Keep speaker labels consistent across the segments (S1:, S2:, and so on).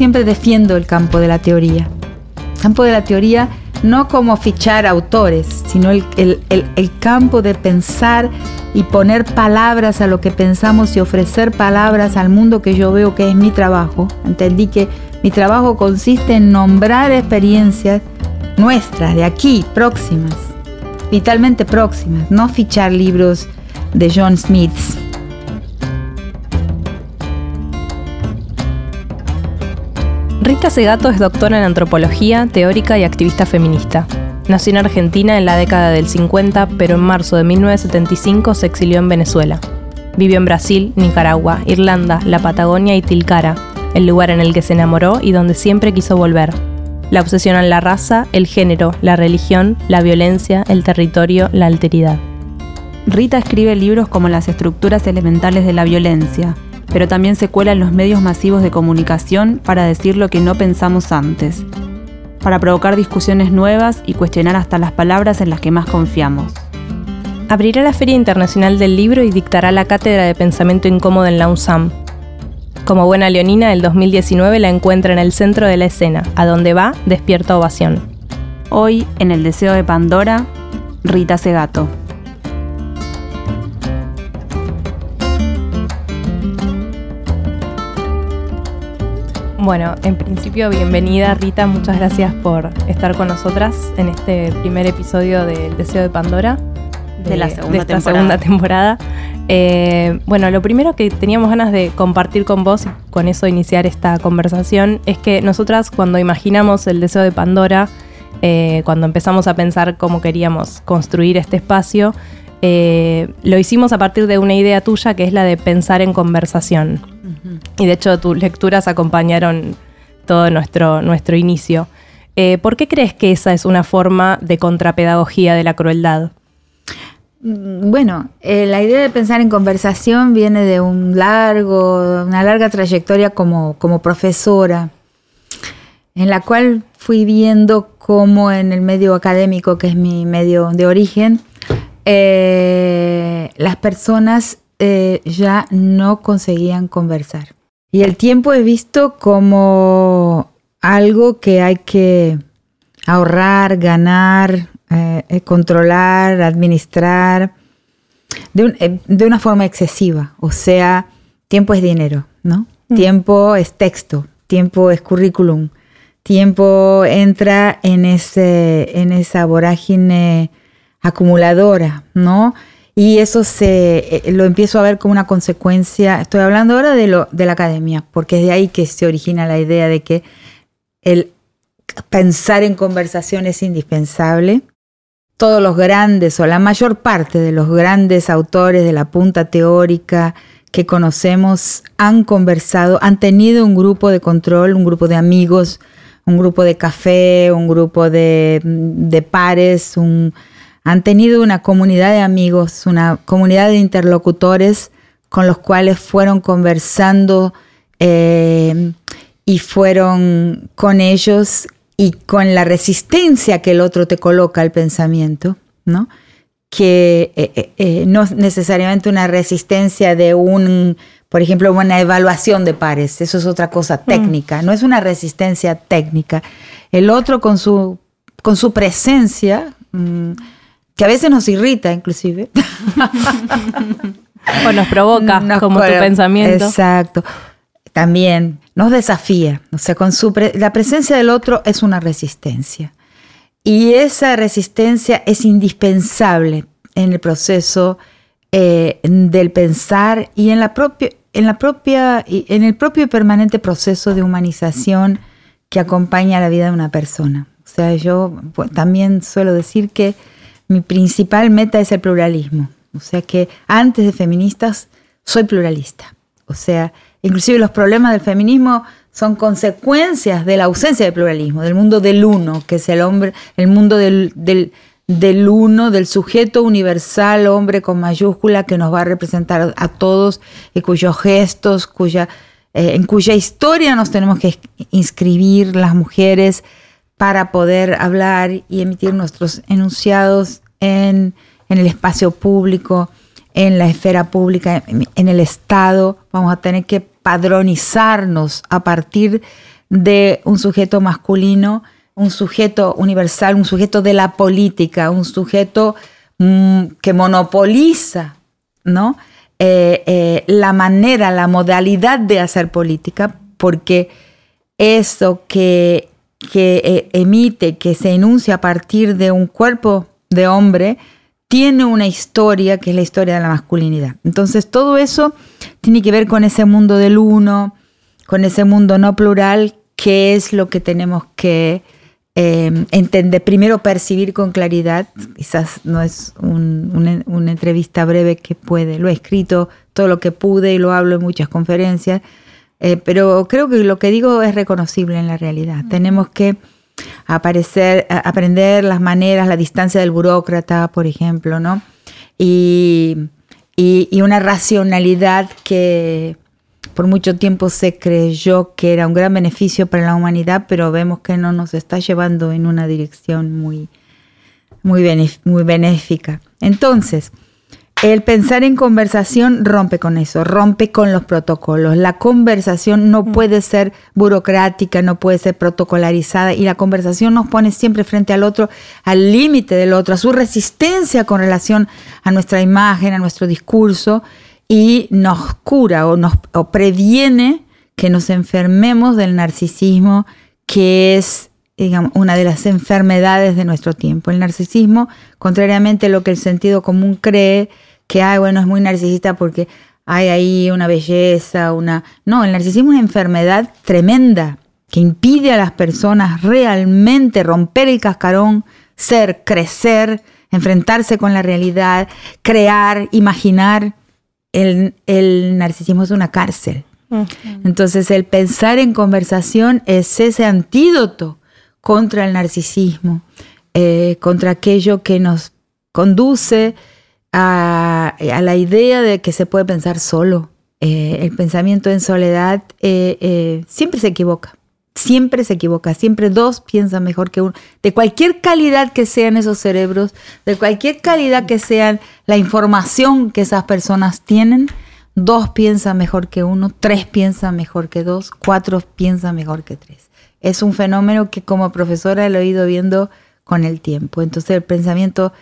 S1: Siempre defiendo el campo de la teoría. campo de la teoría no como fichar autores, sino el, campo de pensar y poner palabras a lo que pensamos y ofrecer palabras al mundo que yo veo que es mi trabajo. Entendí que mi trabajo consiste en nombrar experiencias nuestras, de aquí, próximas, vitalmente próximas, no fichar libros de John Smith.
S2: Rita Segato es doctora en antropología, teórica y activista feminista. Nació en Argentina en la década del 50, pero en marzo de 1975 se exilió en Venezuela. Vivió en Brasil, Nicaragua, Irlanda, la Patagonia y Tilcara, el lugar en el que se enamoró y donde siempre quiso volver. La obsesionan la raza, el género, la religión, la violencia, el territorio, la alteridad.
S3: Rita escribe libros como Las estructuras elementales de la violencia, pero también se cuela en los medios masivos de comunicación para decir lo que no pensamos antes, para provocar discusiones nuevas y cuestionar hasta las palabras en las que más confiamos.
S2: Abrirá la Feria Internacional del Libro y dictará la cátedra de pensamiento incómodo en la UNSAM. Como buena leonina, el 2019 la encuentra en el centro de la escena, a donde va, despierta ovación.
S3: Hoy, en El Deseo de Pandora, Rita Segato.
S2: Bueno, en principio, bienvenida Rita, muchas gracias por estar con nosotras en este primer episodio del Deseo de Pandora.
S3: De, la segunda
S2: esta segunda temporada. Eh, bueno, lo primero que teníamos ganas de compartir con vos y con eso iniciar esta conversación es que nosotras cuando imaginamos el Deseo de Pandora, eh, cuando empezamos a pensar cómo queríamos construir este espacio, eh, lo hicimos a partir de una idea tuya que es la de pensar en conversación. Y de hecho tus lecturas acompañaron todo nuestro, nuestro inicio. Eh, ¿Por qué crees que esa es una forma de contrapedagogía de la crueldad?
S1: Mm, bueno, eh, la idea de pensar en conversación viene de un largo, una larga trayectoria como, como profesora, en la cual fui viendo cómo en el medio académico, que es mi medio de origen, eh, las personas eh, ya no conseguían conversar. Y el tiempo he visto como algo que hay que ahorrar, ganar, eh, controlar, administrar de, de, una forma excesiva. O sea, tiempo es dinero, ¿no? Mm. Tiempo es texto, tiempo es currículum, tiempo entra en, ese, en esa vorágine acumuladora, ¿no? Y eso se eh, lo empiezo a ver como una consecuencia. Estoy hablando ahora de, lo, de la academia, porque es de ahí que se origina la idea de que el pensar en conversación es indispensable. Todos los grandes, o la mayor parte de los grandes autores de la punta teórica que conocemos han conversado, han tenido un grupo de control, un grupo de amigos, un grupo de café, un grupo de, de pares, un, han tenido una comunidad de amigos, una comunidad de interlocutores con los cuales fueron conversando eh, y fueron con ellos y con la resistencia que el otro te coloca al pensamiento, ¿no? que eh, eh, no es necesariamente una resistencia de un, por ejemplo, una evaluación de pares, eso es otra cosa mm. técnica, no es una resistencia técnica. El otro con su, con su presencia, mm, que a veces nos irrita inclusive.
S2: o nos provoca, como tu pensamiento.
S1: Exacto. También nos desafía. O sea, con su la presencia del otro es una resistencia. Y esa resistencia es indispensable en el proceso eh, del pensar y en la propia, en la propia, en el propio y permanente proceso de humanización que acompaña la vida de una persona. O O sea, yo pues, también suelo decir que mi principal meta es el pluralismo. O sea que antes de feministas soy pluralista. O sea, inclusive los problemas del feminismo son consecuencias de la ausencia de pluralismo, del mundo del uno, que es el hombre, el mundo del, del, uno, del sujeto universal, hombre con mayúscula, que nos va a representar a todos y cuyos gestos, cuya, eh, en cuya historia nos tenemos que inscribir las mujeres para poder hablar y emitir nuestros enunciados en, el espacio público, en la esfera pública, en el Estado. Vamos a tener que padronizarnos a partir de un sujeto masculino, un sujeto universal, un sujeto de la política, un sujeto mm, que monopoliza ¿no? Eh, eh, la manera, la modalidad de hacer política, porque eso que, que eh, emite, que se enuncia a partir de un cuerpo de hombre, tiene una historia que es la historia de la masculinidad. Entonces todo eso tiene que ver con ese mundo del uno, con ese mundo no plural, que es lo que tenemos que em, entender, primero percibir con claridad, quizás no es una, entrevista breve que puede, lo he escrito todo lo que pude y lo hablo en muchas conferencias, eh, pero creo que lo que digo es reconocible en la realidad. Tenemos que aparecer, aprender las maneras, la distancia del burócrata, por ejemplo, ¿no? Y, y, una racionalidad que por mucho tiempo se creyó que era un gran beneficio para la humanidad, pero vemos que no nos está llevando en una dirección muy, muy, muy benéfica. Entonces, el pensar en conversación rompe con eso, rompe con los protocolos. La conversación no mm. puede ser burocrática, no puede ser protocolarizada y la conversación nos pone siempre frente al otro, al límite del otro, a su resistencia con relación a nuestra imagen, a nuestro discurso y nos cura o nos previene que nos enfermemos del narcisismo, que es digamos, una de las enfermedades de nuestro tiempo. El narcisismo, contrariamente a lo que el sentido común cree, que, ay, bueno, es muy narcisista porque hay ahí una belleza, una... No, el narcisismo es una enfermedad tremenda que impide a las personas realmente romper el cascarón, ser, crecer, enfrentarse con la realidad, crear, imaginar. El, narcisismo es una cárcel. Entonces el pensar en conversación es ese antídoto contra el narcisismo, eh, contra aquello que nos conduce a, la idea de que se puede pensar solo. Eh, el pensamiento en soledad eh, eh, siempre se equivoca, siempre se equivoca, siempre dos piensan mejor que uno. De cualquier calidad que sean esos cerebros, de cualquier calidad que sean la información que esas personas tienen, dos piensan mejor que uno, tres piensan mejor que dos, cuatro piensan mejor que tres. Es un fenómeno que como profesora he ido viendo con el tiempo. Entonces el pensamiento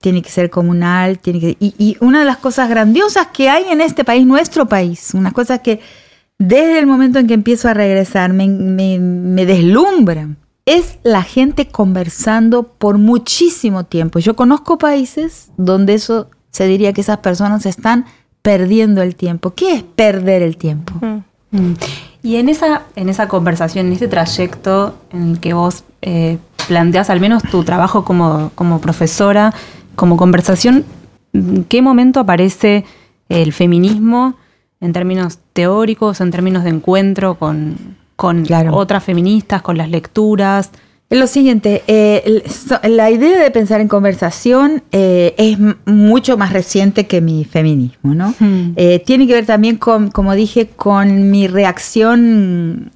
S1: tiene que ser comunal, tiene que... Y, una de las cosas grandiosas que hay en este país, nuestro país, una cosa que desde el momento en que empiezo a regresar me, me, deslumbran, es la gente conversando por muchísimo tiempo. Yo conozco países donde eso se diría que esas personas están perdiendo el tiempo. ¿Qué es perder el tiempo?
S3: Mm. Mm. Y en esa, en esa conversación, en este trayecto en el que vos eh, planteas al menos tu trabajo como, como profesora, como conversación, ¿en qué momento aparece el feminismo en términos teóricos, en términos de encuentro con, otras feministas, con las lecturas?
S1: Lo siguiente, eh, la idea de pensar en conversación eh, es mucho más reciente que mi feminismo, ¿no? Hmm. Eh, tiene que ver también con, como dije, con mi reacción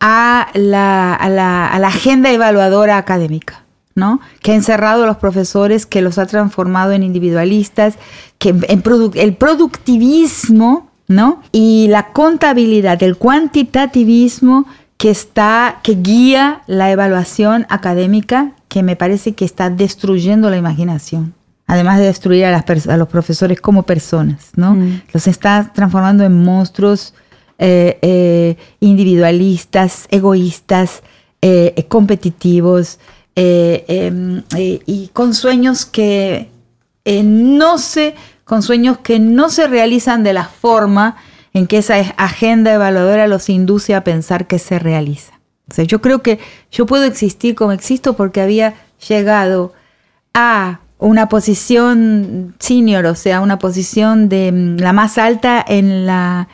S1: a la agenda evaluadora académica. ¿No? Que ha encerrado a los profesores, que los ha transformado en individualistas, que en el productivismo, ¿no? Y la contabilidad, el cuantitativismo que está, que guía la evaluación académica, que me parece que está destruyendo la imaginación. Además de destruir a, las a los profesores como personas, ¿no? Mm. Los está transformando en monstruos eh, eh, individualistas, egoístas, eh, competitivos, eh, em, eh, y con sueños que eh, no se, con sueños que no se realizan de la forma en que esa agenda evaluadora los induce a pensar que se realiza. O sea, yo creo que yo puedo existir como existo porque había llegado a una posición senior, o sea, una posición de mm, la más alta en la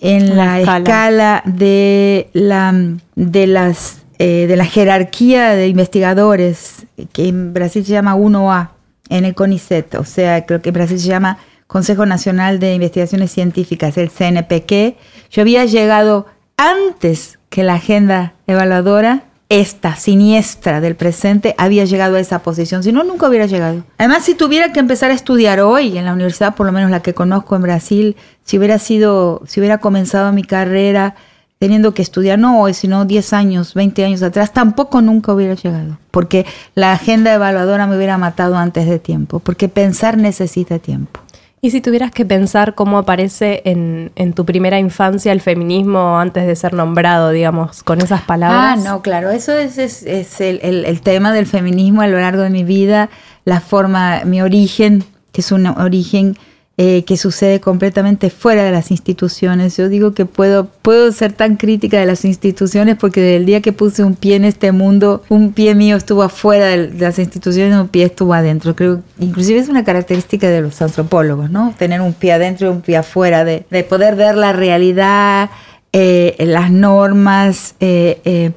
S1: en la, escala. de la de las eh, de la jerarquía de investigadores que en Brasil se llama 1A en el CONICET, o sea, creo que en Brasil se llama Consejo Nacional de Investigaciones Científicas, el CNPq. Yo había llegado antes que la agenda evaluadora esta siniestra del presente había llegado a esa posición, si no, nunca hubiera llegado. Además, si tuviera que empezar a estudiar hoy en la universidad, por lo menos la que conozco en Brasil, si hubiera sido, si hubiera comenzado mi carrera teniendo que estudiar, no hoy, sino 10 años, 20 años atrás, tampoco nunca hubiera llegado, porque la agenda evaluadora me hubiera matado antes de tiempo, porque pensar necesita tiempo.
S2: Y si tuvieras que pensar cómo aparece en, tu primera infancia el feminismo antes de ser nombrado, digamos, con esas palabras.
S1: Ah, no, claro, eso es, es, el, el, tema del feminismo a lo largo de mi vida, la forma, mi origen, que es un origen eh, que sucede completamente fuera de las instituciones. Yo digo que puedo, puedo ser tan crítica de las instituciones porque desde el día que puse un pie en este mundo, un pie mío estuvo afuera de las instituciones, un pie estuvo adentro. Creo, inclusive es una característica de los antropólogos, ¿no? Tener un pie adentro y un pie afuera, de, de poder ver la realidad, eh, las normas, eh,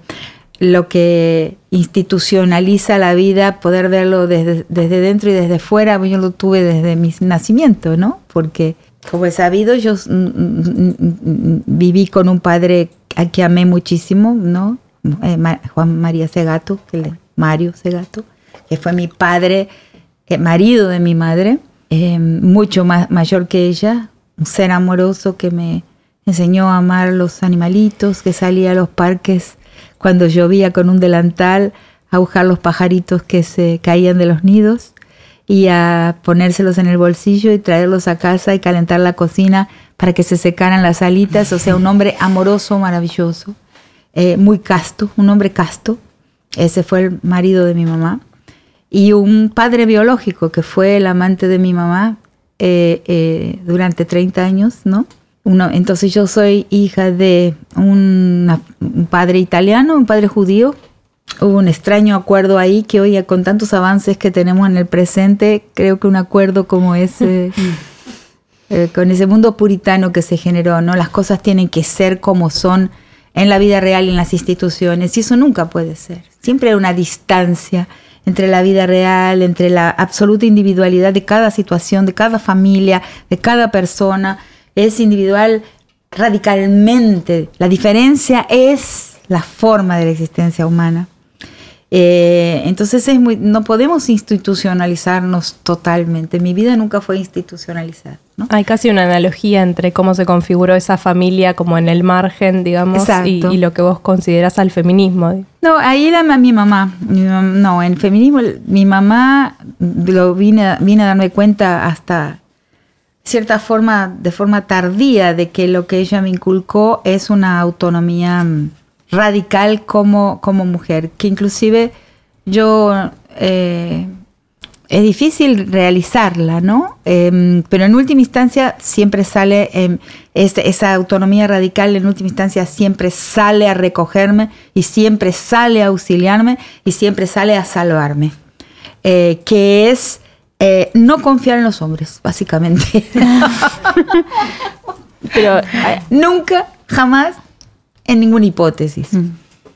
S1: lo que institucionaliza la vida, poder verlo desde, desde dentro y desde fuera, yo lo tuve desde mi nacimiento, ¿no? Porque, como he sabido, yo viví con un padre al que amé muchísimo, ¿no? Eh, Juan María Segato, que Mario Segato, que fue mi padre, eh, marido de mi madre, eh, mucho más mayor que ella, un ser amoroso que me enseñó a amar los animalitos, que salía a los parques cuando llovía con un delantal a buscar los pajaritos que se caían de los nidos y a ponérselos en el bolsillo y traerlos a casa y calentar la cocina para que se secaran las alitas. O sea, un hombre amoroso, maravilloso, eh, muy casto, un hombre casto. Ese fue el marido de mi mamá. Y un padre biológico que fue el amante de mi mamá eh, eh, durante 30 años, ¿no? Entonces yo soy hija de un padre italiano, un padre judío. Hubo un extraño acuerdo ahí que hoy con tantos avances que tenemos en el presente, creo que un acuerdo como ese, eh, con ese mundo puritano que se generó, ¿no? Las cosas tienen que ser como son en la vida real y en las instituciones, y eso nunca puede ser. Siempre hay una distancia entre la vida real, entre la absoluta individualidad de cada situación, de cada familia, de cada persona es individual radicalmente. La diferencia es la forma de la existencia humana. Eh, entonces es muy, no podemos institucionalizarnos totalmente. Mi vida nunca fue institucionalizada.
S2: Hay casi una analogía entre cómo se configuró esa familia como en el margen, digamos, y, lo que vos consideras al feminismo.
S1: No, ahí era mi mamá. no, en feminismo mi mamá lo vine, vine a darme cuenta hasta cierta forma, de forma tardía, de que lo que ella me inculcó es una autonomía mm, radical como, como mujer, que inclusive yo eh, es difícil realizarla, ¿no? Em, pero en última instancia siempre sale, em, esa autonomía radical en última instancia siempre sale a recogerme y siempre sale a auxiliarme y siempre sale a salvarme, eh, que es eh, no confiar en los hombres, básicamente. Pero eh, nunca, jamás, en ninguna hipótesis. Mm.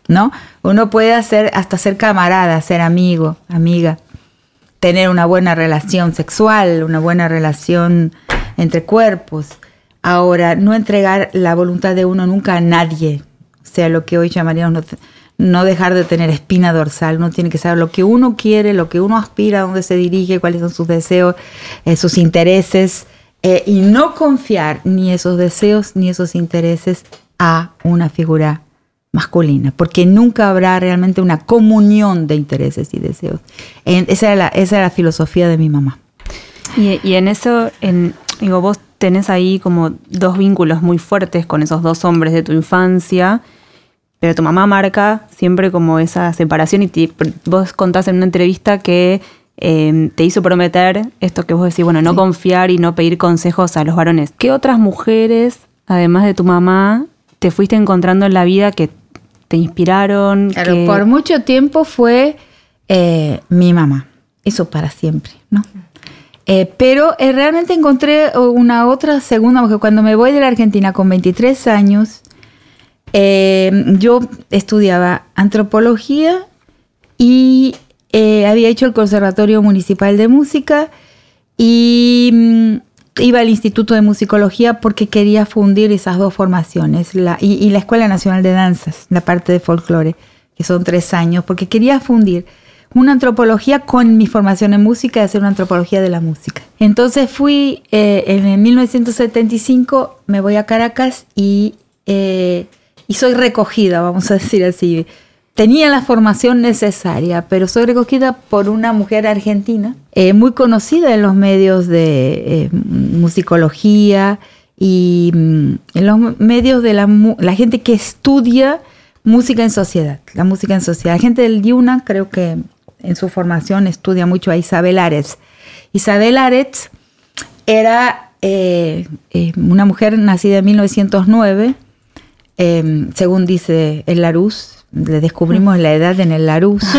S1: ¿No? Uno puede hacer, hasta ser camarada, ser amigo, amiga, tener una buena relación sexual, una buena relación entre cuerpos. Ahora, no entregar la voluntad de uno nunca a nadie. O sea, lo que hoy llamaríamos no dejar de tener espina dorsal, uno tiene que saber lo que uno quiere, lo que uno aspira, dónde se dirige, cuáles son sus deseos, eh, sus intereses, eh, y no confiar ni esos deseos ni esos intereses a una figura masculina, porque nunca habrá realmente una comunión de intereses y deseos. esa, era la, esa era la filosofía de mi mamá.
S3: Y, y en eso, en, digo, vos tenés ahí como dos vínculos muy fuertes con esos dos hombres de tu infancia pero tu mamá marca siempre como esa separación y vos contás en una entrevista que em, te hizo prometer esto que vos decís, bueno, no confiar y no pedir consejos a los varones. ¿Qué otras mujeres, además de tu mamá, te fuiste encontrando en la vida que te inspiraron?
S1: Claro, por mucho tiempo fue eh, mi mamá. Eso para siempre, ¿no? Eh, pero eh, realmente encontré una otra segunda porque Cuando me voy de la Argentina con 23 años, yo estudiaba antropología y había hecho el Conservatorio Municipal de Música y mm, iba al Instituto de Musicología porque quería fundir esas dos formaciones la, y, la Escuela Nacional de Danzas, la parte de folclore, que son tres años, porque quería fundir una antropología con mi formación en música y hacer una antropología de la música. Entonces fui eh, en 1975, me voy a Caracas y, eh, soy recogida, vamos a decir así tenía la formación necesaria, pero soy recogida por una mujer argentina, eh, muy conocida en los medios de eh, musicología y mm, en los medios de la, la, gente que estudia música en sociedad, la música en sociedad. La gente del Yuna creo que en su formación estudia mucho a Isabel Aretz. Isabel Aretz era eh, una mujer nacida en 1909, según dice el Larousse, le descubrimos la edad en el Larus.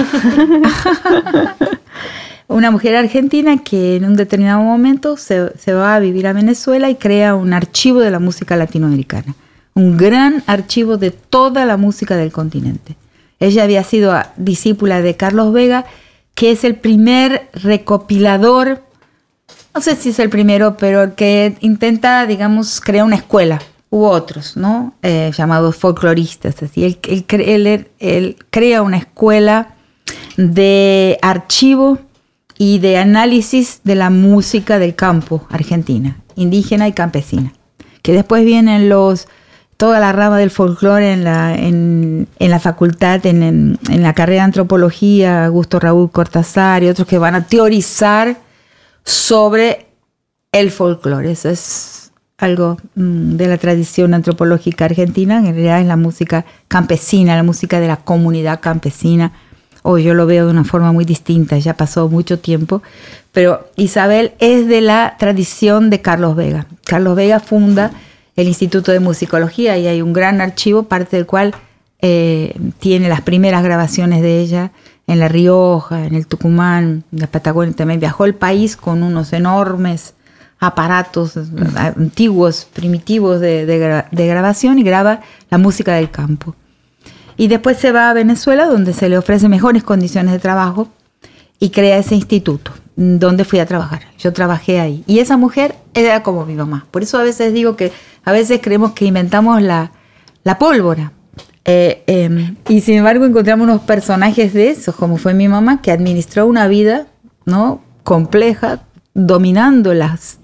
S1: Una mujer argentina que en un determinado momento se, va a vivir a Venezuela y crea un archivo de la música latinoamericana, un gran archivo de toda la música del continente. Ella había sido discípula de Carlos Vega, que es el primer recopilador, no sé si es el primero, pero que intenta, digamos, crear una escuela hubo otros, ¿no? Eh, llamados folcloristas. Así. Él, él, crea una escuela de archivo y de análisis de la música del campo argentina, indígena y campesina. Que después vienen los toda la rama del folclore en la, en, la facultad, en, en, la carrera de antropología, Augusto Raúl Cortázar y otros que van a teorizar sobre el folclore. Eso es algo mm, de la tradición antropológica argentina, en realidad es la música campesina, la música de la comunidad campesina. Hoy yo lo veo de una forma muy distinta, ya pasó mucho tiempo, pero Isabel es de la tradición de Carlos Vega. Carlos Vega funda el Instituto de Musicología y hay un gran archivo, parte del cual eh, tiene las primeras grabaciones de ella en La Rioja, en el Tucumán, en la Patagonia. También viajó el país con unos enormes aparatos antiguos, primitivos de, grabación y graba la música del campo. Y después se va a Venezuela, donde se le ofrecen mejores condiciones de trabajo y crea ese instituto, donde fui a trabajar. Yo trabajé ahí. Y esa mujer era como mi mamá. Por eso a veces digo que a veces creemos que inventamos la, pólvora. Eh, em, y sin embargo encontramos unos personajes de esos, como fue mi mamá, que administró una vida ¿no? compleja, dominando las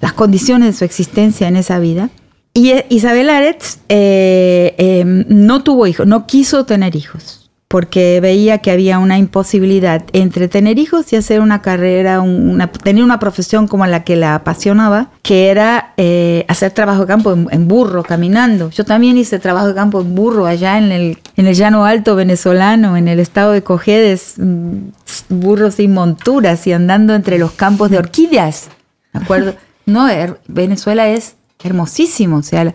S1: las condiciones de su existencia en esa vida. Y eh, Isabel Aretz eh, em, no tuvo hijos, no quiso tener hijos, porque veía que había una imposibilidad entre tener hijos y hacer una carrera, una, tener una profesión como la que la apasionaba, que era eh, hacer trabajo de campo en, burro, caminando. Yo también hice trabajo de campo en burro allá en el, en el llano alto venezolano, en el estado de Cojedes, mm, burros sin monturas y andando entre los campos de orquídeas. ¿De acuerdo? No, Venezuela es hermosísimo, o sea,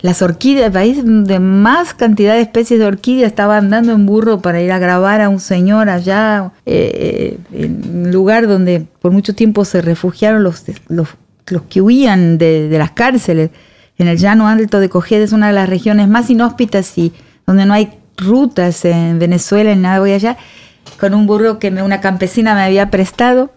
S1: las orquídeas, el país de más cantidad de especies de orquídeas, estaba andando en burro para ir a grabar a un señor allá, eh, en un lugar donde por mucho tiempo se refugiaron los, los, que huían de, las cárceles. En el llano alto de Cojedes, una de las regiones más inhóspitas y donde no hay rutas en Venezuela, en nada, voy allá, con un burro que una campesina me había prestado,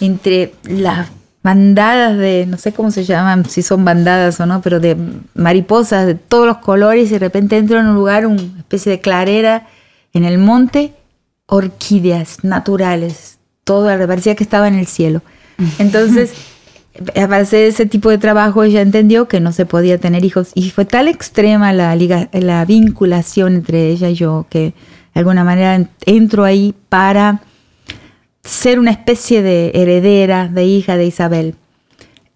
S1: entre las bandadas de, no sé cómo se llaman, si son bandadas o no, pero de mariposas de todos los colores y de repente entro en un lugar, una especie de clarera en el monte, orquídeas naturales, todo, parecía que estaba en el cielo. Entonces, a hacer ese tipo de trabajo ella entendió que no se podía tener hijos y fue tal extrema la, la vinculación entre ella y yo que de alguna manera entro ahí para ser una especie de heredera, de hija de Isabel.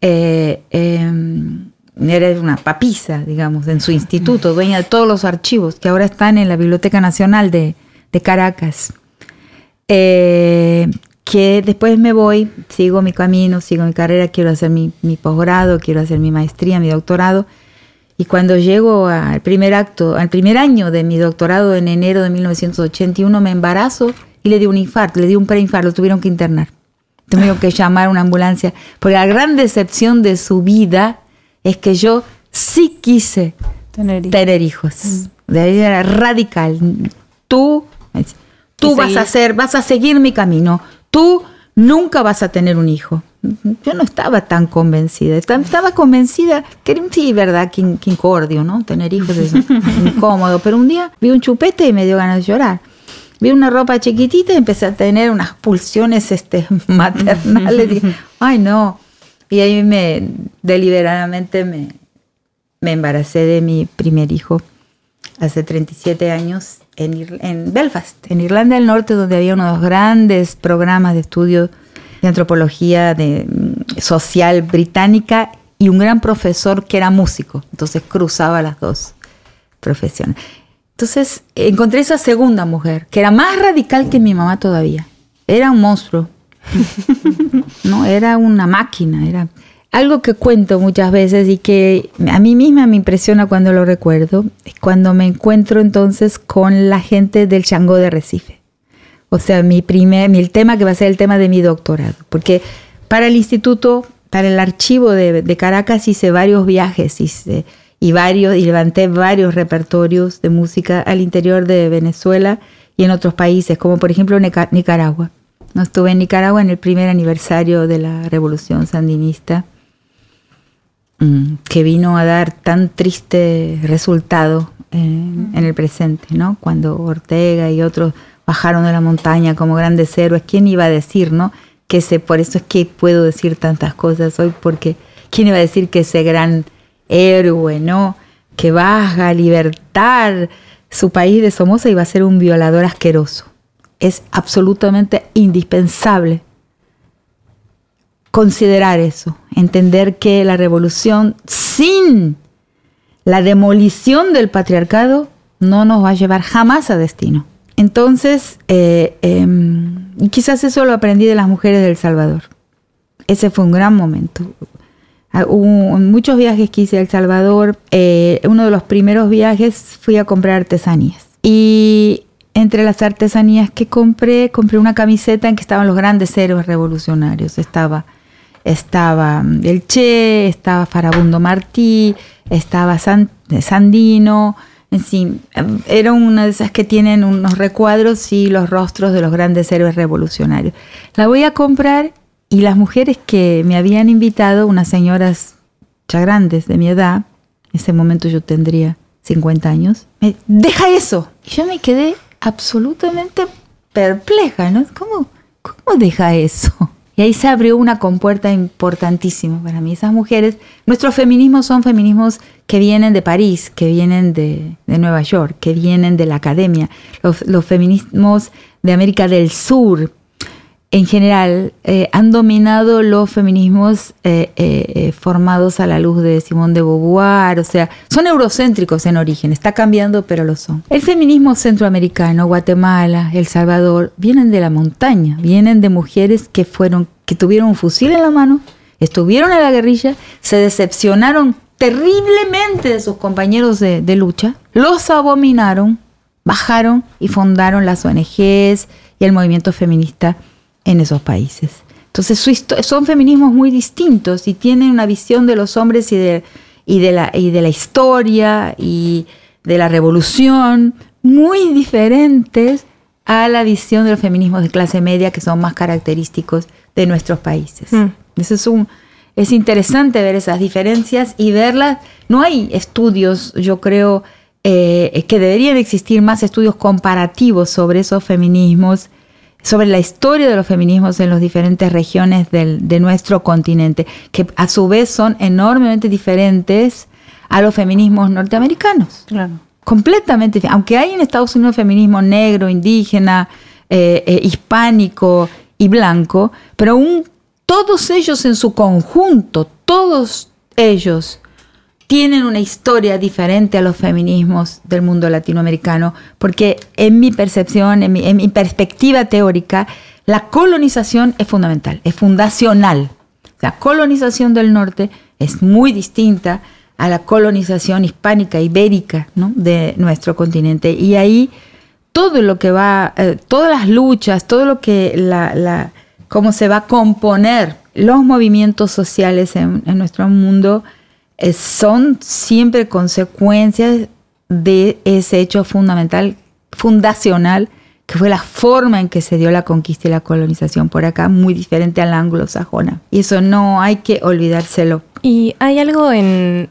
S1: Eh, em, era una papisa, digamos, en su instituto, dueña de todos los archivos que ahora están en la Biblioteca Nacional de, Caracas. Eh, que después me voy, sigo mi camino, sigo mi carrera, quiero hacer mi, mi posgrado, quiero hacer mi maestría, mi doctorado. Y cuando llego al primer acto, al primer año de mi doctorado en enero de 1981, me embarazo y le di un infarto, le di un preinfarto, lo tuvieron que internar. Tuvieron que llamar a una ambulancia. Porque la gran decepción de su vida es que yo sí quise tener, hijos. De ahí era radical. Tú, tú vas a hacer, vas a seguir mi camino. Tú nunca vas a tener un hijo. Yo no estaba tan convencida. Estaba convencida que sí, verdad, que, incordio, ¿no? Tener hijos es incómodo. Pero un día vi un chupete y me dio ganas de llorar. Vi una ropa chiquitita y empecé a tener unas pulsiones este, maternales. y, ay, no. Y ahí me, deliberadamente me, me embaracé de mi primer hijo hace 37 años en, en, Belfast, en Irlanda del Norte, donde había uno de los grandes programas de estudio de antropología de, mm, social británica y un gran profesor que era músico. Entonces cruzaba las dos profesiones. Entonces encontré esa segunda mujer, que era más radical que mi mamá todavía. Era un monstruo. no, era una máquina, era algo que cuento muchas veces y que a mí misma me impresiona cuando lo recuerdo, es cuando me encuentro entonces con la gente del Changó de Recife. O sea, mi primer, el tema que va a ser el tema de mi doctorado. Porque para el instituto, para el archivo de, Caracas hice varios viajes y varios, y levanté varios repertorios de música al interior de Venezuela y en otros países, como por ejemplo Nicaragua. No estuve en Nicaragua en el primer aniversario de la revolución sandinista Mm, que vino a dar tan triste resultado en, el presente, ¿no? Cuando Ortega y otros bajaron de la montaña como grandes héroes, ¿quién iba a decir, no? Que se, por eso es que puedo decir tantas cosas hoy, porque ¿quién iba a decir que ese gran héroe, ¿no? Que baja a libertar su país de Somoza iba a ser un violador asqueroso. Es absolutamente indispensable considerar eso, entender que la revolución sin la demolición del patriarcado no nos va a llevar jamás a destino. Entonces, eh, em, quizás eso lo aprendí de las mujeres del Salvador. Ese fue un gran momento. Ah, hubo muchos viajes que hice a El Salvador. Eh, uno de los primeros viajes fui a comprar artesanías. Y entre las artesanías que compré, compré una camiseta en que estaban los grandes héroes revolucionarios. Estaba estaba mm, el Che, estaba Farabundo Martí, estaba Sandino, en fin, em, era una de esas que tienen unos recuadros y los rostros de los grandes héroes revolucionarios. La voy a comprar y las mujeres que me habían invitado, unas señoras ya grandes de mi edad, en ese momento yo tendría 50 años, me deja eso. Y yo me quedé absolutamente perpleja, ¿no? ¿Cómo, cómo deja eso? Y ahí se abrió una compuerta importantísima para mí. Esas mujeres, nuestros feminismos son feminismos que vienen de París, que vienen de, Nueva York, que vienen de la academia. Los, los feminismos de América del Sur, en general eh, han dominado los feminismos eh, eh, formados a la luz de Simón de Beauvoir, o sea, son eurocéntricos en origen, está cambiando, pero lo son. El feminismo centroamericano, Guatemala, El Salvador, vienen de la montaña, vienen de mujeres que fueron, que tuvieron un fusil en la mano, estuvieron en la guerrilla, se decepcionaron terriblemente de sus compañeros de lucha, los abominaron, bajaron y fundaron las ONGs y el movimiento feminista en esos países. Entonces son feminismos muy distintos y tienen una visión de los hombres y de, y de, la, y de la historia y de la revolución muy diferentes a la visión de los feminismos de clase media que son más característicos de nuestros países. Mm. es, un, es interesante ver esas diferencias y verlas. No hay estudios, yo creo, eh, que deberían existir más estudios comparativos sobre esos feminismos sobre la historia de los feminismos en las diferentes regiones de nuestro continente, que a su vez son enormemente diferentes a los feminismos norteamericanos. Claro. Completamente, aunque hay en Estados Unidos feminismo negro, indígena, eh, eh, hispánico y blanco, pero aún todos ellos en su conjunto, todos ellos tienen una historia diferente a los feminismos del mundo latinoamericano, porque en mi percepción, en mi, perspectiva teórica, la colonización es fundamental, es fundacional. La colonización del norte es muy distinta a la colonización hispánica, ibérica, ¿no? de nuestro continente. Y ahí todo lo que va, eh, todas las luchas, todo lo que la, cómo se va a componer los movimientos sociales en, nuestro mundo son siempre consecuencias de ese hecho fundamental, fundacional, que fue la forma en que se dio la conquista y la colonización por acá, muy diferente a la anglosajona. Y eso no hay que olvidárselo.
S2: Y hay algo en,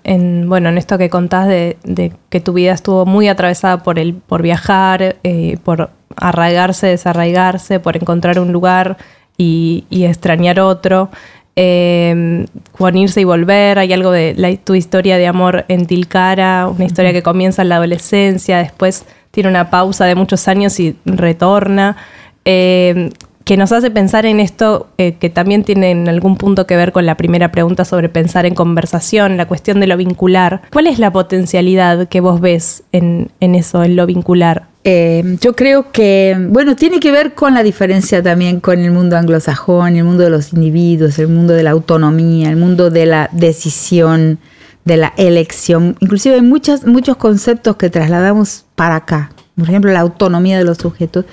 S2: bueno, en esto que contás de, que tu vida estuvo muy atravesada por, el, por viajar, eh, por arraigarse, desarraigarse, por encontrar un lugar y, extrañar otro. Eh, con irse y volver, hay algo de tu historia de amor en Tilcara, una historia que comienza en la adolescencia, después tiene una pausa de muchos años y retorna. Eh, que nos hace pensar en esto eh, que también tiene en algún punto que ver con la primera pregunta sobre pensar en conversación, la cuestión de lo vincular. ¿Cuál es la potencialidad que vos ves en, eso, en lo vincular?
S1: Eh, yo creo que, bueno, tiene que ver con la diferencia también con el mundo anglosajón, el mundo de los individuos, el mundo de la autonomía, el mundo de la decisión, de la elección. Inclusive hay muchas, muchos conceptos que trasladamos para acá. Por ejemplo, la autonomía de los sujetos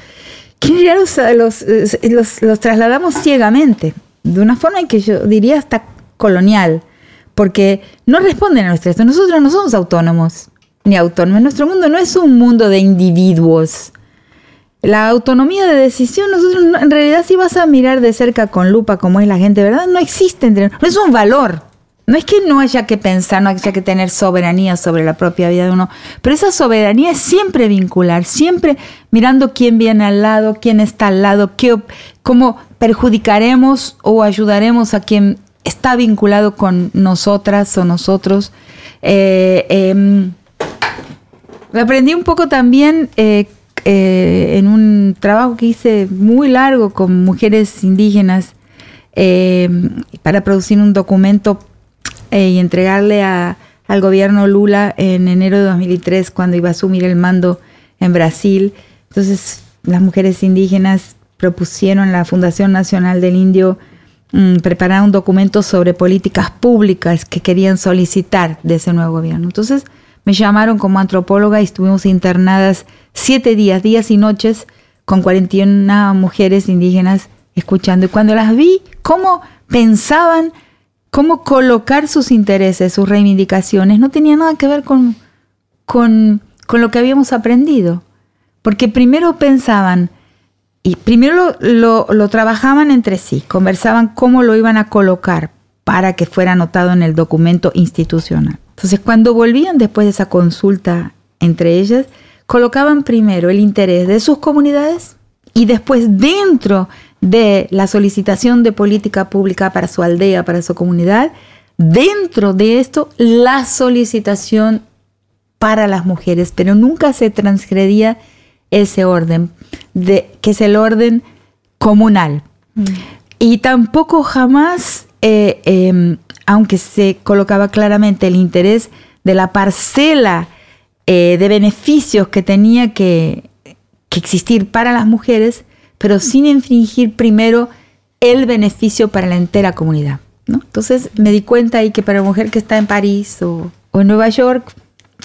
S1: que los, los, los, trasladamos ciegamente, de una forma en que yo diría hasta colonial, porque no responden a nuestro esto. Nosotros no somos autónomos, ni autónomos. Nuestro mundo no es un mundo de individuos. La autonomía de decisión, nosotros en realidad si vas a mirar de cerca con lupa como es la gente, ¿verdad? No existe entre no es un valor. No es que no haya que pensar, no haya que tener soberanía sobre la propia vida de uno, pero esa soberanía es siempre vincular, siempre mirando quién viene al lado, quién está al lado, qué, cómo perjudicaremos o ayudaremos a quien está vinculado con nosotras o nosotros. Eh, em, aprendí un poco también eh, eh, en un trabajo que hice muy largo con mujeres indígenas para producir un documento eh, y entregarle al gobierno Lula en enero de 2003 cuando iba a asumir el mando en Brasil. Entonces las mujeres indígenas propusieron a la Fundación Nacional del Indio mm, preparar un documento sobre políticas públicas que querían solicitar de ese nuevo gobierno. Entonces me llamaron como antropóloga y estuvimos internadas siete días, días y noches, con 41 mujeres indígenas escuchando. Y cuando las vi, cómo pensaban cómo colocar sus intereses, sus reivindicaciones, no tenía nada que ver con, con, lo que habíamos aprendido. Porque primero pensaban, y primero lo, lo, trabajaban entre sí, conversaban cómo lo iban a colocar para que fuera anotado en el documento institucional. Entonces, cuando volvían después de esa consulta entre ellas, colocaban primero el interés de sus comunidades y después dentro de la solicitación de política pública para su aldea, para su comunidad, dentro de esto la solicitación para las mujeres, pero nunca se transgredía ese orden, de, que es el orden comunal. Mm. Y tampoco jamás, eh, em, aunque se colocaba claramente el interés de la parcela eh, de beneficios que tenía que, que existir para las mujeres, pero sin infringir primero el beneficio para la entera comunidad. Entonces me di cuenta ahí que para una mujer que está en París o, en Nueva York,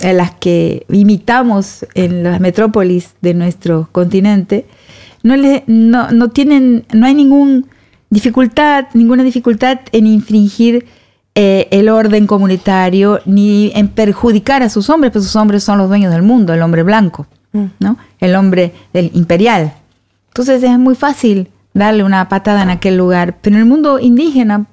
S1: a las que imitamos en las metrópolis de nuestro continente, no, le, no, tienen, no hay ninguna dificultad, ninguna dificultad en infringir eh, el orden comunitario ni en perjudicar a sus hombres, pues sus hombres son los dueños del mundo, el hombre blanco, mm. ¿no? el hombre del imperial. Entonces es muy fácil darle una patada en aquel lugar. Pero en el mundo indígena,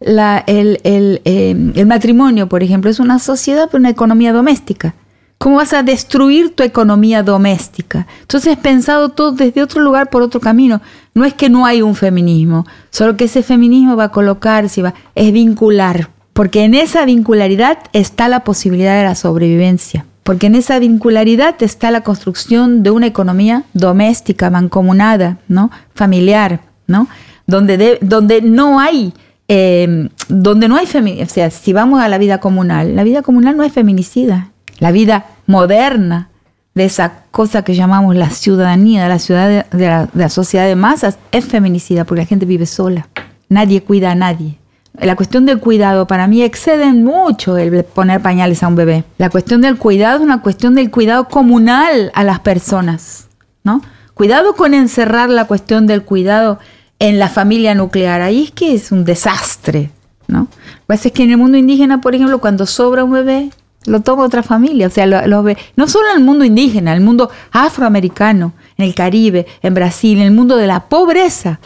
S1: eh, el, matrimonio, por ejemplo, es una sociedad, pero una economía doméstica. ¿Cómo vas a destruir tu economía doméstica? Entonces, pensado todo desde otro lugar, por otro camino. No es que no hay un feminismo, solo que ese feminismo va a colocarse, va, es vincular. Porque en esa vincularidad está la posibilidad de la sobrevivencia porque en esa vincularidad está la construcción de una economía doméstica, mancomunada, ¿no? familiar, ¿no? donde, donde no hay em, donde no hay o sea, si vamos a la vida comunal, la vida comunal no es feminicida, la vida moderna de esa cosa que llamamos la ciudadanía, la ciudad de la sociedad de masas, es feminicida porque la gente vive sola, nadie cuida a nadie, la cuestión del cuidado para mí excede mucho el poner pañales a un bebé. La cuestión del cuidado es una cuestión del cuidado comunal a las personas, ¿no? Cuidado con encerrar la cuestión del cuidado en la familia nuclear. Ahí es que es un desastre, ¿no? Lo que es que en el mundo indígena, por ejemplo, cuando sobra un bebé, lo toma otra familia. O sea, lo, no solo en el mundo indígena, en el mundo afroamericano, en el Caribe, en Brasil, en el mundo de la pobreza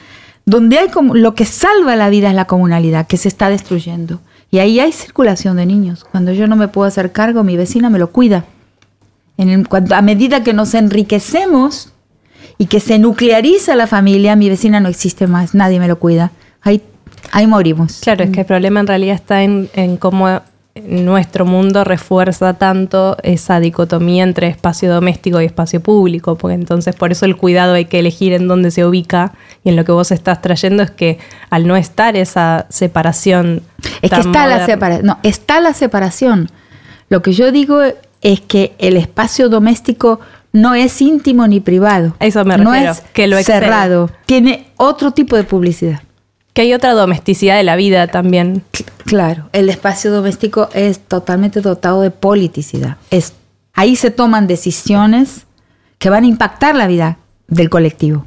S1: donde hay como lo que salva la vida es la comunalidad que se está destruyendo. Y ahí hay circulación de niños. Cuando yo no me puedo hacer cargo, mi vecina me lo cuida. En a medida que nos enriquecemos y que se nucleariza la familia, mi vecina no existe más, nadie me lo cuida. Ahí, ahí morimos.
S2: Claro, es que el problema en realidad está en, en cómo nuestro mundo refuerza tanto esa dicotomía entre espacio doméstico y espacio público, porque entonces por eso el cuidado hay que elegir en dónde se ubica y en lo que vos estás trayendo es que al no estar esa separación...
S1: Es que está la separación, no, está la separación. Lo que yo digo es que el espacio doméstico no es íntimo ni privado.
S2: Eso me
S1: refiero. No es que lo cerrado. Tiene otro tipo de publicidad.
S2: Que hay otra domesticidad de la vida también.
S1: Claro, el espacio doméstico es totalmente dotado de politicidad. Es, ahí se toman decisiones que van a impactar la vida del colectivo.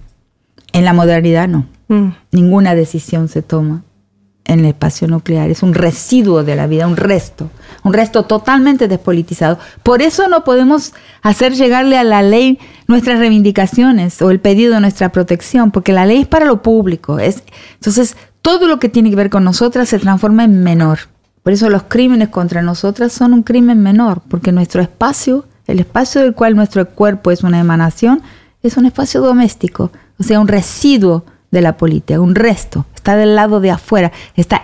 S1: En la modernidad no. Mm. Ninguna decisión se toma en el espacio nuclear. Es un residuo de la vida, un resto. Un resto totalmente despolitizado. Por eso no podemos hacer llegarle a la ley nuestras reivindicaciones o el pedido de nuestra protección, porque la ley es para lo público. Es, entonces, todo lo que tiene que ver con nosotras se transforma en menor. Por eso los crímenes contra nosotras son un crimen menor, porque nuestro espacio, el espacio del cual nuestro cuerpo es una emanación, es un espacio doméstico, o sea, un residuo de la política, un resto, está del lado de afuera, está,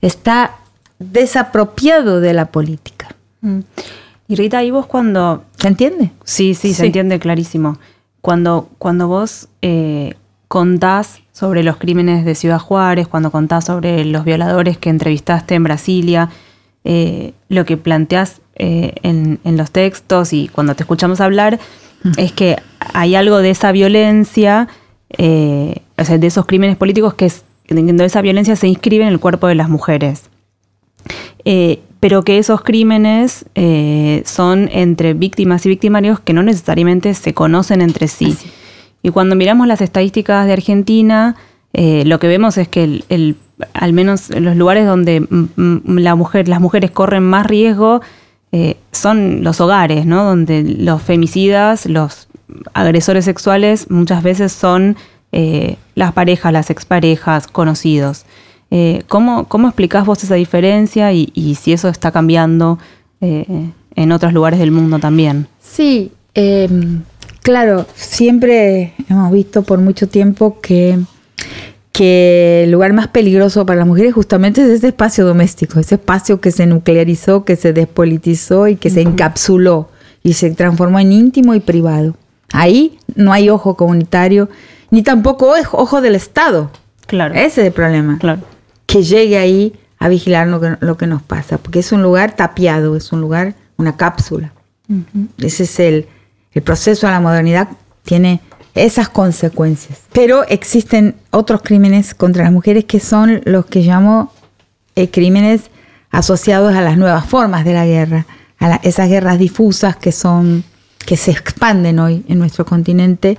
S1: está desapropiado de la política.
S3: Mm. Y Rita, ¿y vos cuando...
S1: ¿Se entiende?
S3: Sí, sí, se entiende clarísimo. Cuando, cuando vos eh, contás sobre los crímenes de Ciudad Juárez, cuando contás sobre los violadores que entrevistaste en Brasilia, eh, lo que planteás eh, en, los textos y cuando te escuchamos hablar mm. es que hay algo de esa violencia, o sea, de esos crímenes políticos que es, esa violencia se inscribe en el cuerpo de las mujeres pero que esos crímenes eh, son entre víctimas y victimarios que no necesariamente se conocen entre sí. Y cuando miramos las estadísticas de Argentina, eh, lo que vemos es que el, al menos en los lugares donde la mujer, las mujeres corren más riesgo eh, son los hogares, ¿no? donde los femicidas, los agresores sexuales muchas veces son las parejas, las exparejas, conocidos. Eh, ¿cómo, ¿Cómo explicás vos esa diferencia y, si eso está cambiando eh, en otros lugares del mundo también?
S1: Sí, em, claro, siempre hemos visto por mucho tiempo que, que el lugar más peligroso para las mujeres justamente es ese espacio doméstico, ese espacio que se nuclearizó, que se despolitizó y que se encapsuló y se transformó en íntimo y privado. Ahí no hay ojo comunitario, ni tampoco ojo del Estado. Claro. Ese es el problema. Claro que llegue ahí a vigilar lo que, nos pasa, porque es un lugar tapiado, es un lugar, una cápsula. Ese es el, el proceso a la modernidad, tiene esas consecuencias. Pero existen otros crímenes contra las mujeres que son los que llamo eh, crímenes asociados a las nuevas formas de la guerra, a esas guerras difusas que son que se expanden hoy en nuestro continente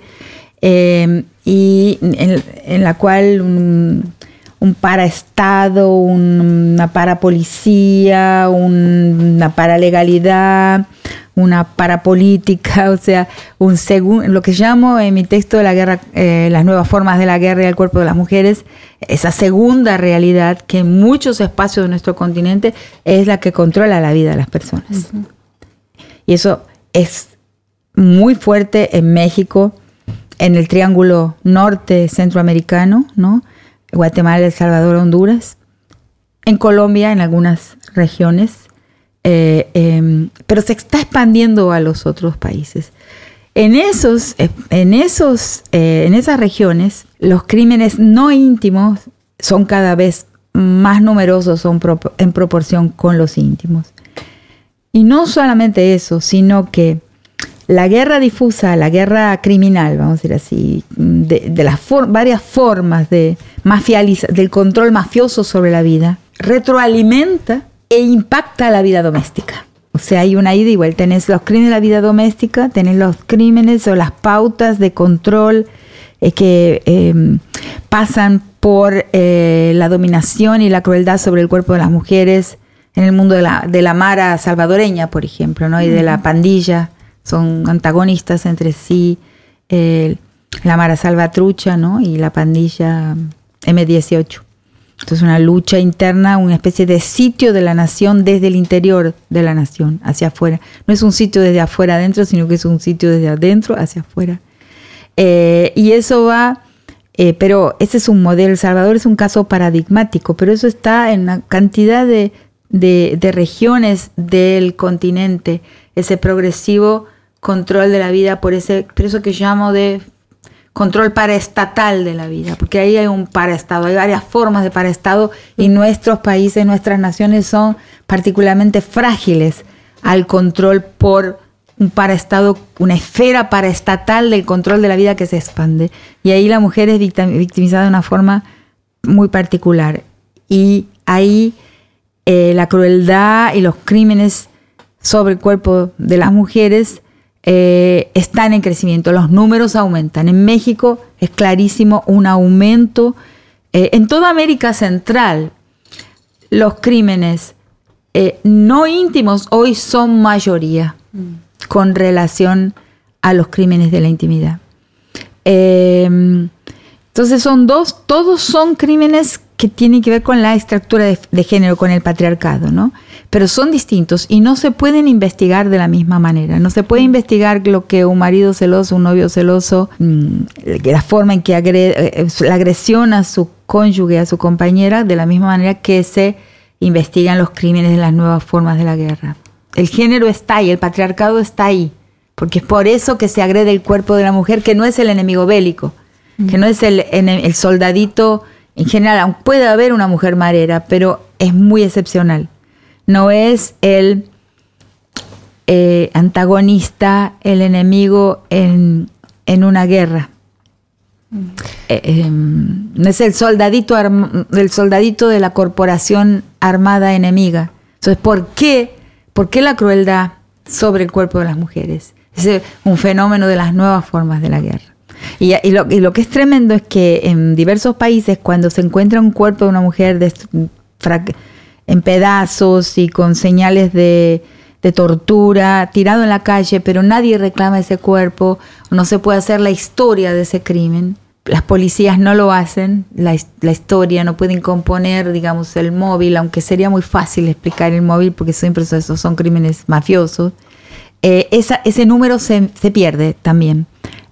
S1: eh, y en, la cual un, un paraestado, una parapolicía, una paralegalidad, una parapolítica, o sea, un según, lo que llamo en mi texto de la guerra, eh, las nuevas formas de la guerra y el cuerpo de las mujeres, esa segunda realidad que en muchos espacios de nuestro continente es la que controla la vida de las personas. Y eso es muy fuerte en México, en el triángulo norte centroamericano, ¿no? Guatemala, El Salvador, Honduras, en Colombia, en algunas regiones, eh, em, pero se está expandiendo a los otros países. En, esos, eh, en, esos, eh, en esas regiones, los crímenes no íntimos son cada vez más numerosos en proporción con los íntimos. Y no solamente eso, sino que la guerra difusa, la guerra criminal, vamos a decir así, de, las varias formas de del control mafioso sobre la vida, retroalimenta e impacta la vida doméstica. O sea, hay una ida igual. Tenés los crímenes de la vida doméstica, tenés los crímenes o las pautas de control eh, que em, pasan por eh, la dominación y la crueldad sobre el cuerpo de las mujeres en el mundo de la, de la mara salvadoreña, por ejemplo, ¿no? y de la pandilla. Son antagonistas entre sí. la mara salvatrucha ¿no? y la pandilla M18. Entonces una lucha interna, una especie de sitio de la nación desde el interior de la nación, hacia afuera. No es un sitio desde afuera adentro, sino que es un sitio desde adentro hacia afuera. Eh, y eso va, eh, pero ese es un modelo, El Salvador es un caso paradigmático, pero eso está en una cantidad de, de regiones del continente, ese progresivo control de la vida por ese, por eso que llamo de control paraestatal de la vida, porque ahí hay un paraestado, hay varias formas de paraestado y nuestros países, nuestras naciones son particularmente frágiles al control por un paraestado, una esfera paraestatal del control de la vida que se expande. Y ahí la mujer es victimizada de una forma muy particular. Y ahí eh, la crueldad y los crímenes sobre el cuerpo de las mujeres eh, están en crecimiento, los números aumentan. En México es clarísimo un aumento. Eh, en toda América Central, los crímenes eh, no íntimos hoy son mayoría con relación a los crímenes de la intimidad. entonces son dos, todos son crímenes que tienen que ver con la estructura de, género, con el patriarcado, ¿no? Pero son distintos y no se pueden investigar de la misma manera. No se puede investigar lo que un marido celoso, un novio celoso, mm, la forma en que agrede, eh, la agresión a su cónyuge, a su compañera, de la misma manera que se investigan los crímenes de las nuevas formas de la guerra. El género está ahí, el patriarcado está ahí, porque es por eso que se agrede el cuerpo de la mujer, que no es el enemigo bélico, que no es el, el soldadito en general, puede haber una mujer marera, pero es muy excepcional. No es el eh, antagonista, el enemigo en, una guerra. Mm. Eh, no es el soldadito, el soldadito de la corporación armada enemiga. Entonces, ¿por qué? ¿Por qué la crueldad sobre el cuerpo de las mujeres? Es un fenómeno de las nuevas formas de la guerra. Y, lo, que es tremendo es que en diversos países, cuando se encuentra un cuerpo de una mujer en pedazos y con señales de, tortura, tirado en la calle, pero nadie reclama ese cuerpo, no se puede hacer la historia de ese crimen. Las policías no lo hacen, la, historia, no pueden componer, digamos, el móvil, aunque sería muy fácil explicar el móvil porque siempre esos son crímenes mafiosos. Eh, ese número se pierde también.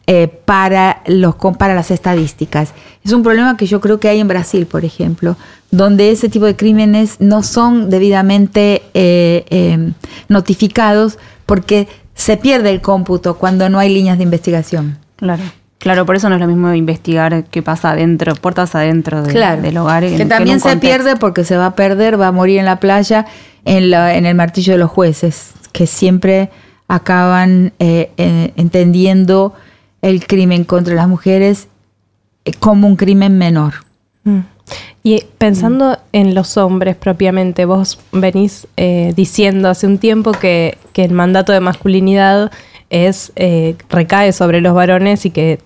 S1: Eh, para, los, para las estadísticas. Es un problema que yo creo que hay en Brasil, por ejemplo, donde ese tipo de crímenes no son debidamente eh, em, notificados porque se pierde el cómputo cuando no hay líneas de investigación.
S3: Claro. Claro, por eso no es lo mismo investigar qué pasa adentro, puertas adentro del hogar.
S1: Que también se pierde porque se va a perder, va a morir en la playa, en, la, en el martillo de los jueces, que siempre acaban eh, entendiendo el crimen contra las mujeres eh, como un crimen menor.
S2: Mm. Y pensando en los hombres propiamente, vos venís eh, diciendo hace un tiempo que, el mandato de masculinidad es eh, recae sobre los varones y que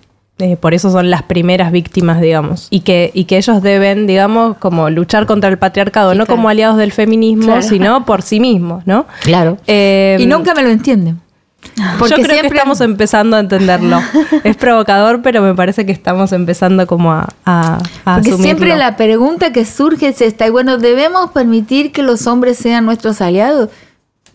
S2: por eso son las primeras víctimas, digamos, y que, y que ellos deben, digamos, como luchar contra el patriarcado, no como aliados del feminismo, sino por sí mismos, ¿no?
S1: Claro. y nunca me lo entienden.
S2: Porque Yo creo que estamos empezando a entenderlo. es provocador, pero me parece que estamos empezando como a, a,
S1: Porque siempre la pregunta que surge es esta, y bueno, ¿debemos permitir que los hombres sean nuestros aliados?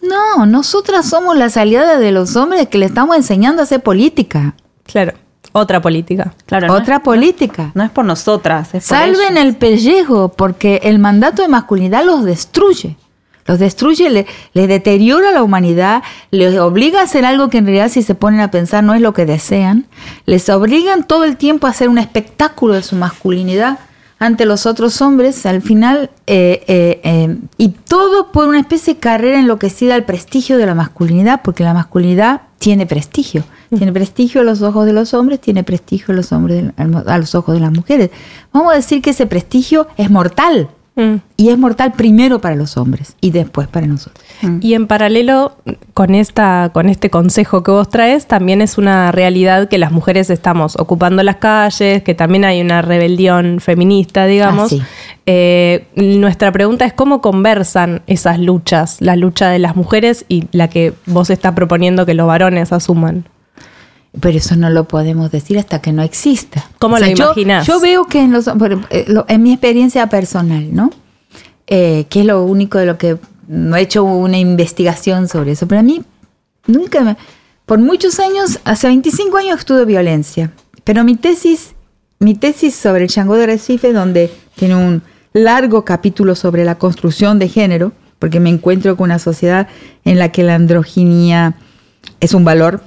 S1: No, nosotras somos las aliadas de los hombres que le estamos enseñando a hacer política.
S2: Claro. Otra política.
S1: Claro, Otra política.
S3: No, es por nosotras.
S1: Salven el pellejo porque el mandato de masculinidad los destruye. Los destruye, les le deteriora la humanidad, les obliga a hacer algo que en realidad si se ponen a pensar no es lo que desean, les obligan todo el tiempo a hacer un espectáculo de su masculinidad ante los otros hombres, al final, eh, eh, eh, y todo por una especie de carrera enloquecida al prestigio de la masculinidad, porque la masculinidad tiene prestigio. Tiene prestigio a los ojos de los hombres, tiene prestigio a los, hombres, a los ojos de las mujeres. Vamos a decir que ese prestigio es mortal. Mm. Y es mortal primero para los hombres y después para nosotros.
S2: Mm. Y en paralelo con, esta, con este consejo que vos traes, también es una realidad que las mujeres estamos ocupando las calles, que también hay una rebelión feminista, digamos. Ah, eh, nuestra pregunta es cómo conversan esas luchas, la lucha de las mujeres y la que vos estás proponiendo que los varones asuman.
S1: Pero eso no lo podemos decir hasta que no exista.
S2: ¿Cómo lo imaginas?
S1: Yo, veo que en, los, eh, en mi experiencia personal, ¿no? Eh, que es lo único de lo que no he hecho una investigación sobre eso, pero a mí nunca me... Por muchos años, hace 25 años estuve violencia, pero mi tesis, mi tesis sobre el Chango de Recife, donde tiene un largo capítulo sobre la construcción de género, porque me encuentro con una sociedad en la que la androginia es un valor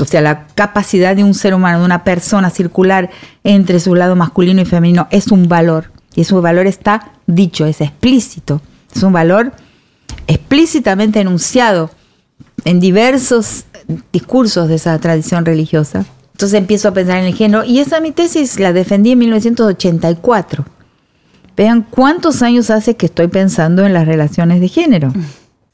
S1: o sea, la capacidad de un ser humano, de una persona circular entre su lado masculino y femenino es un valor. Y ese valor está dicho, es explícito. Es un valor explícitamente enunciado en diversos discursos de esa tradición religiosa. Entonces empiezo a pensar en el género y esa mi tesis la defendí en 1984. Vean cuántos años hace que estoy pensando en las relaciones de género.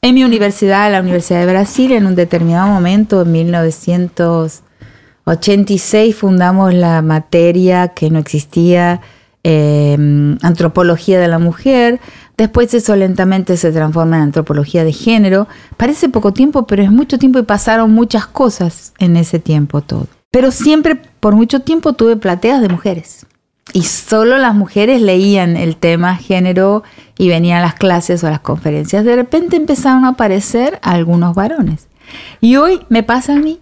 S1: En mi universidad, la Universidad de Brasil, en un determinado momento, en 1986, fundamos la materia que no existía, em, antropología de la mujer. Después eso lentamente se transforma en antropología de género. Parece poco tiempo, pero es mucho tiempo y pasaron muchas cosas en ese tiempo todo. Pero siempre, por mucho tiempo, tuve plateas de mujeres y solo las mujeres leían el tema género y venían a las clases o a las conferencias. De repente empezaron a aparecer algunos varones. Y hoy me pasa a mí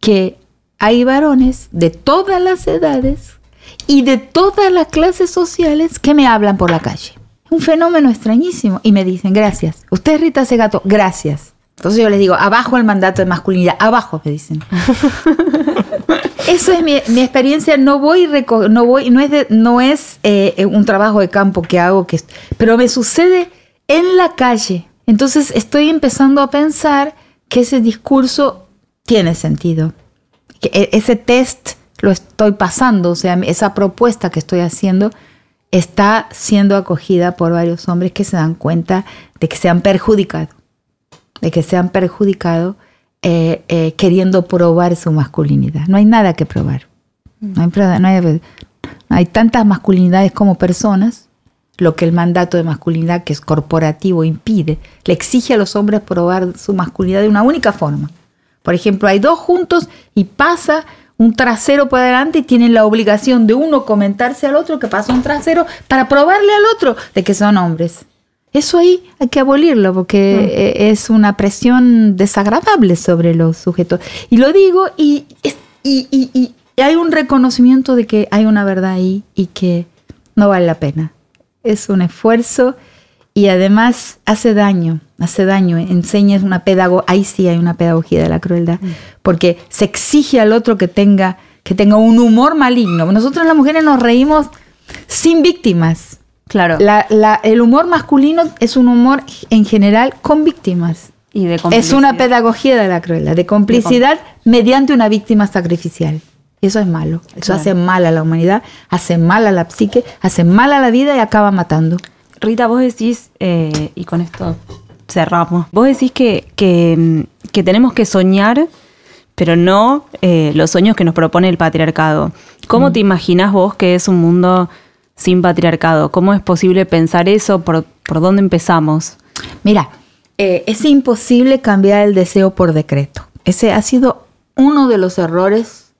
S1: que hay varones de todas las edades y de todas las clases sociales que me hablan por la calle. Un fenómeno extrañísimo. Y me dicen, gracias. Usted Rita Segato, gracias. Entonces yo les digo, abajo el mandato de masculinidad, abajo me dicen. Eso es mi, experiencia, no voy, no voy, no es, no es eh, un trabajo de campo que hago, que, pero me sucede en la calle. Entonces estoy empezando a pensar que ese discurso tiene sentido, que e, ese test lo estoy pasando, o sea, esa propuesta que estoy haciendo está siendo acogida por varios hombres que se dan cuenta de que se han perjudicado de que se han perjudicado eh, eh, queriendo probar su masculinidad. No hay nada que probar. No hay, tantas masculinidades como personas, lo que el mandato de masculinidad, que es corporativo, impide. Le exige a los hombres probar su masculinidad de una única forma. Por ejemplo, hay dos juntos y pasa un trasero por adelante y tienen la obligación de uno comentarse al otro que pasa un trasero para probarle al otro de que son hombres. Eso ahí hay que abolirlo porque mm. e, es una presión desagradable sobre los sujetos. Y lo digo y, y, hay un reconocimiento de que hay una verdad ahí y que no vale la pena. Es un esfuerzo y además hace daño, hace daño, enseña una pedagogía, ahí sí hay una pedagogía de la crueldad, mm. porque se exige al otro que tenga, que tenga un humor maligno. Nosotros las mujeres nos reímos sin víctimas
S3: Claro.
S1: el humor masculino es un humor en general con víctimas. Y de es una pedagogía de la crueldad, de complicidad mediante una víctima sacrificial. Eso es malo. Eso hace mal a la humanidad, hace mal a la psique, hace mal a la vida y acaba matando.
S3: Rita, vos decís, eh, y con esto cerramos, vos decís que, que, tenemos que soñar, pero no eh, los sueños que nos propone el patriarcado. ¿Cómo mm. te imaginás vos que es un mundo sin patriarcado. ¿Cómo es posible pensar eso? ¿Por, dónde empezamos?
S1: Mira, eh, es imposible cambiar el deseo por decreto. Ese ha sido uno de los errores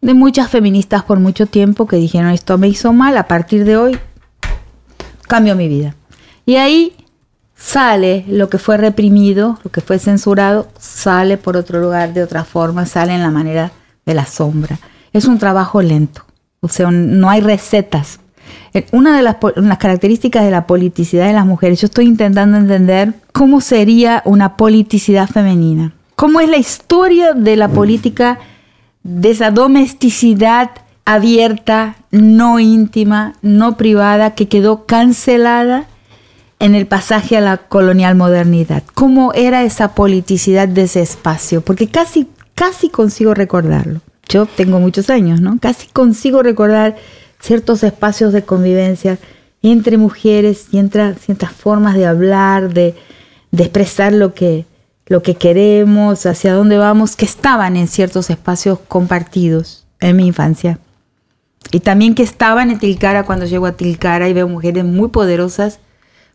S1: de muchas feministas por mucho tiempo que dijeron esto me hizo mal, a partir de hoy cambio mi vida. Y ahí sale lo que fue reprimido, lo que fue censurado, sale por otro lugar, de otra forma, sale en la manera de la sombra. Es un trabajo lento, o sea, no hay recetas una de las, características de la politicidad de las mujeres, yo estoy intentando entender cómo sería una politicidad femenina. ¿Cómo es la historia de la política, de esa domesticidad abierta, no íntima, no privada, que quedó cancelada en el pasaje a la colonial modernidad? ¿Cómo era esa politicidad de ese espacio? Porque casi casi consigo recordarlo. Yo tengo muchos años, ¿no? Casi consigo recordar ciertos espacios de convivencia entre mujeres y entre ciertas formas de hablar, de, expresar lo que, lo que queremos, hacia dónde vamos, que estaban en ciertos espacios compartidos en mi infancia. Y también que estaban en Tilcara cuando llego a Tilcara y veo mujeres muy poderosas,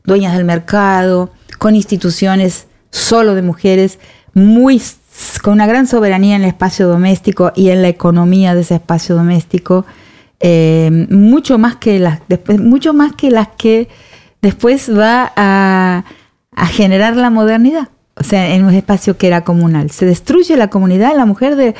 S1: dueñas del mercado, con instituciones solo de mujeres, muy con una gran soberanía en el espacio doméstico y en la economía de ese espacio doméstico, eh, mucho más que las después, mucho más que las que después va a, generar la modernidad. O sea, en un espacio que era comunal. Se destruye la comunidad, la mujer de.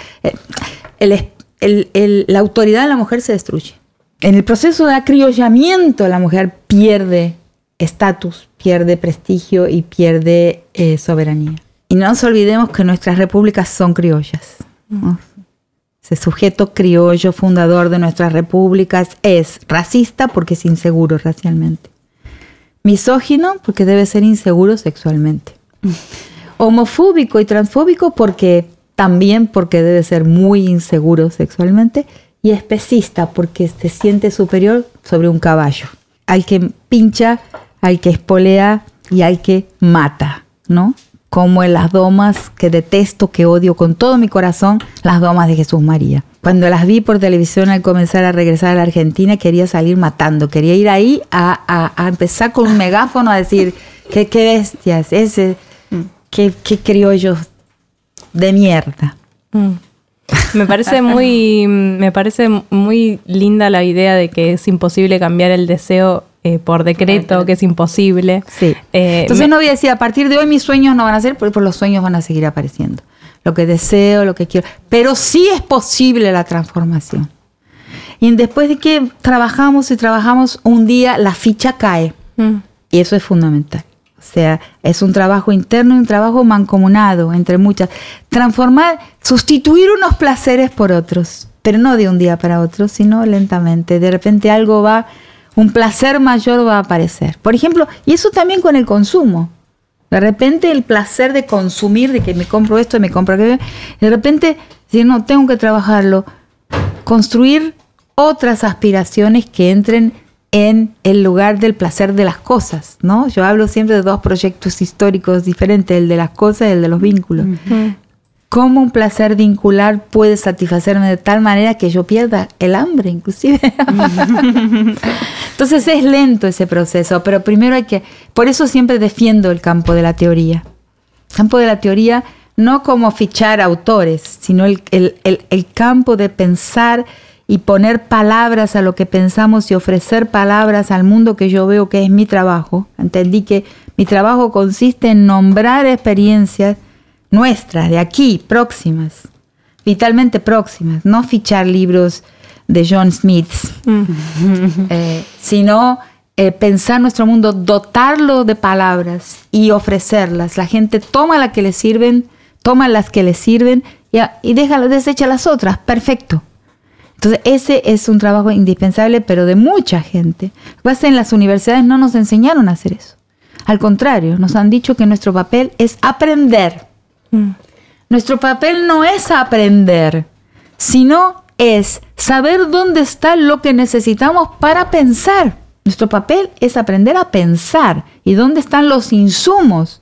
S1: Eh, la autoridad de la mujer se destruye. En el proceso de acriollamiento, la mujer pierde estatus, pierde prestigio y pierde eh, soberanía. Y no nos olvidemos que nuestras repúblicas son criollas. Ese sujeto criollo fundador de nuestras repúblicas es racista porque es inseguro racialmente. Misógino porque debe ser inseguro sexualmente. Homofóbico y transfóbico porque también porque debe ser muy inseguro sexualmente. Y especista porque se siente superior sobre un caballo. Al que pincha, al que espolea y al que mata, ¿no? Como en las domas que detesto, que odio con todo mi corazón, las domas de Jesús María. Cuando las vi por televisión al comenzar a regresar a la Argentina, quería salir matando, quería ir ahí a, empezar con un megáfono a decir, qué, bestias, ese, qué, qué criollos de mierda.
S2: Mm. Me parece muy, me parece muy linda la idea de que es imposible cambiar el deseo eh, por decreto, que es imposible.
S1: Sí. Eh, Entonces no voy a decir, a partir de hoy mis sueños no van a ser, porque los sueños van a seguir apareciendo. Lo que deseo, lo que quiero. Pero sí es posible la transformación. Y después de que trabajamos y trabajamos, un día la ficha cae. Mm. Y eso es fundamental. O sea, es un trabajo interno y un trabajo mancomunado entre muchas. Transformar, sustituir unos placeres por otros, pero no de un día para otro, sino lentamente. De repente algo va un placer mayor va a aparecer. Por ejemplo, y eso también con el consumo. De repente el placer de consumir, de que me compro esto, me compro aquello, de repente, si no, tengo que trabajarlo, construir otras aspiraciones que entren en el lugar del placer de las cosas, ¿no? Yo hablo siempre de dos proyectos históricos diferentes, el de las cosas y el de los vínculos cómo un placer vincular puede satisfacerme de tal manera que yo pierda el hambre, inclusive. Entonces es lento ese proceso, pero primero hay que, por eso siempre defiendo el campo de la teoría. El campo de la teoría no como fichar autores, sino el, el campo de pensar y poner palabras a lo que pensamos y ofrecer palabras al mundo que yo veo que es mi trabajo. Entendí que mi trabajo consiste en nombrar experiencias nuestras, de aquí, próximas, vitalmente próximas, no fichar libros de John Smith, mm. eh, sino eh, pensar nuestro mundo, dotarlo de palabras y ofrecerlas. La gente toma las que le sirven, toma las que le sirven y, y desecha las otras. Perfecto. Entonces, ese es un trabajo indispensable, pero de mucha gente. en las universidades no nos enseñaron a hacer eso. Al contrario, nos han dicho que nuestro papel es aprender. Mm. Nuestro papel no es aprender, sino es saber dónde está lo que necesitamos para pensar. Nuestro papel es aprender a pensar y dónde están los insumos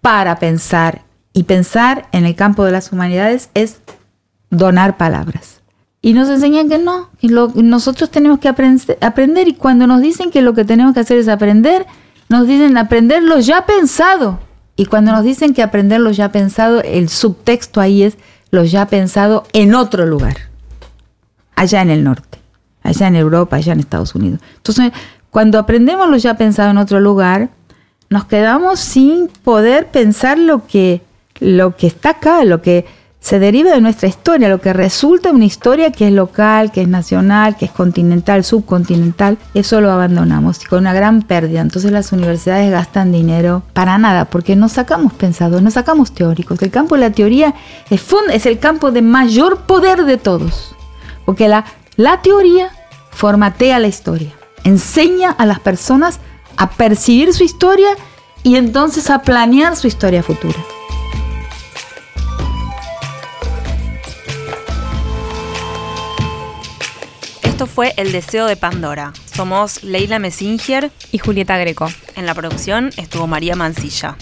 S1: para pensar. Y pensar en el campo de las humanidades es donar palabras. Y nos enseñan que no, nosotros tenemos que aprender y cuando nos dicen que lo que tenemos que hacer es aprender, nos dicen aprender lo ya pensado. Y cuando nos dicen que aprender lo ya pensado, el subtexto ahí es lo ya pensado en otro lugar, allá en el norte, allá en Europa, allá en Estados Unidos. Entonces, cuando aprendemos lo ya pensado en otro lugar, nos quedamos sin poder pensar lo que, lo que está acá, lo que se deriva de nuestra historia, lo que resulta una historia que es local, que es nacional, que es continental, subcontinental, eso lo abandonamos y con una gran pérdida. Entonces las universidades gastan dinero para nada, porque no sacamos pensadores, no sacamos teóricos. El campo de la teoría es, es el campo de mayor poder de todos, porque la, la teoría formatea la historia, enseña a las personas a percibir su historia y entonces a planear su historia futura.
S3: Esto fue El Deseo de Pandora. Somos Leila Messinger
S4: y Julieta Greco.
S3: En la producción estuvo María Mancilla.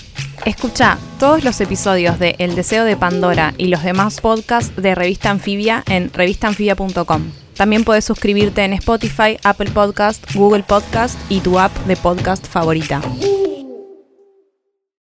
S4: Escucha todos los episodios de El Deseo de Pandora y los demás podcasts de Revista Anfibia en revistanfibia.com. También puedes suscribirte en Spotify, Apple Podcast, Google Podcast y tu app de podcast favorita.